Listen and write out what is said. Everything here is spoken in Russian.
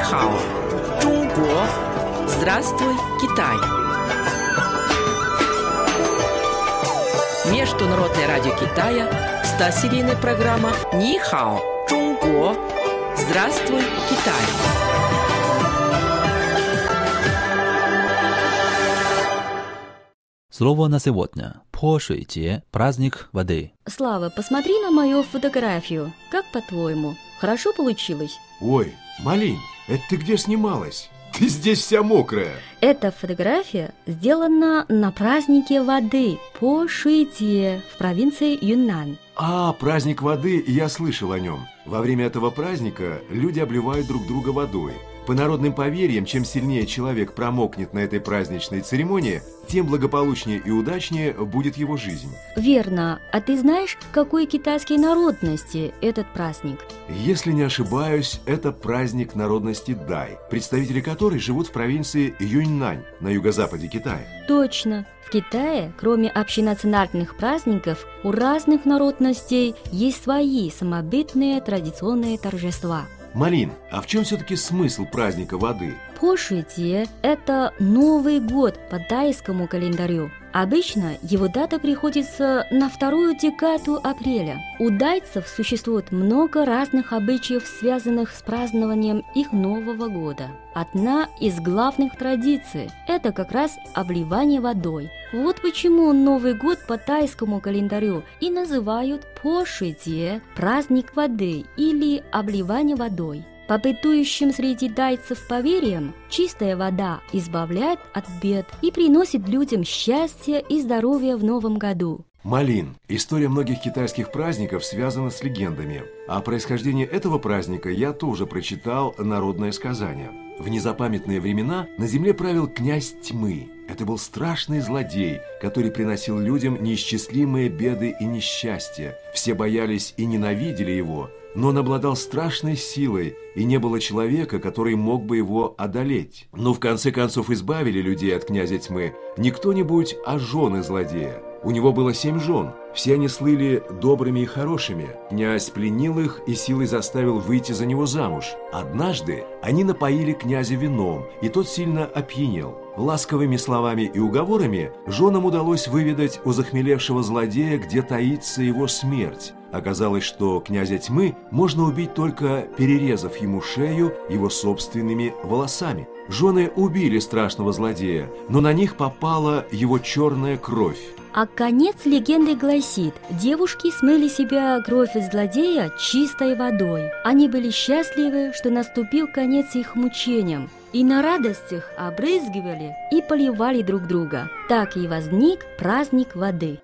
Нихао. Чунго. Здравствуй, Китай. Международное радио Китая. 100-серийная программа Нихао. Чунго. Здравствуй, Китай. Слово на сегодня. Пошуйте. Праздник воды. Слава, посмотри на мою фотографию. Как по-твоему? Хорошо получилось? Ой, Малин, это ты где снималась? Ты здесь вся мокрая. Эта фотография сделана на празднике воды по Шуйте в провинции Юннан. А, праздник воды, я слышал о нем. Во время этого праздника люди обливают друг друга водой. По народным поверьям, чем сильнее человек промокнет на этой праздничной церемонии, тем благополучнее и удачнее будет его жизнь. Верно. А ты знаешь, какой китайской народности этот праздник? Если не ошибаюсь, это праздник народности Дай, представители которой живут в провинции Юньнань на юго-западе Китая. Точно. В Китае, кроме общенациональных праздников, у разных народностей есть свои самобытные традиционные торжества. Малин, а в чем все-таки смысл праздника воды? Пошуйте – это Новый год по тайскому календарю. Обычно его дата приходится на вторую декаду апреля. У дайцев существует много разных обычаев, связанных с празднованием их Нового года. Одна из главных традиций – это как раз обливание водой. Вот почему Новый год по тайскому календарю и называют Пошуйте – праздник воды или обливание водой. По бытующим среди дайцев поверьям, чистая вода избавляет от бед и приносит людям счастье и здоровье в новом году. Малин. История многих китайских праздников связана с легендами. О происхождении этого праздника я тоже прочитал народное сказание. В незапамятные времена на земле правил князь тьмы. Это был страшный злодей, который приносил людям неисчислимые беды и несчастья. Все боялись и ненавидели его, но он обладал страшной силой, и не было человека, который мог бы его одолеть. Но в конце концов избавили людей от князя тьмы не кто-нибудь, а жены злодея. У него было семь жен, все они слыли добрыми и хорошими. Князь пленил их и силой заставил выйти за него замуж. Однажды они напоили князя вином, и тот сильно опьянел. Ласковыми словами и уговорами женам удалось выведать у захмелевшего злодея, где таится его смерть. Оказалось, что князя тьмы можно убить только перерезав ему шею его собственными волосами. Жены убили страшного злодея, но на них попала его черная кровь. А конец легенды гласит, девушки смыли себя кровь из злодея чистой водой. Они были счастливы, что наступил конец их мучениям, и на радостях обрызгивали и поливали друг друга. Так и возник праздник воды.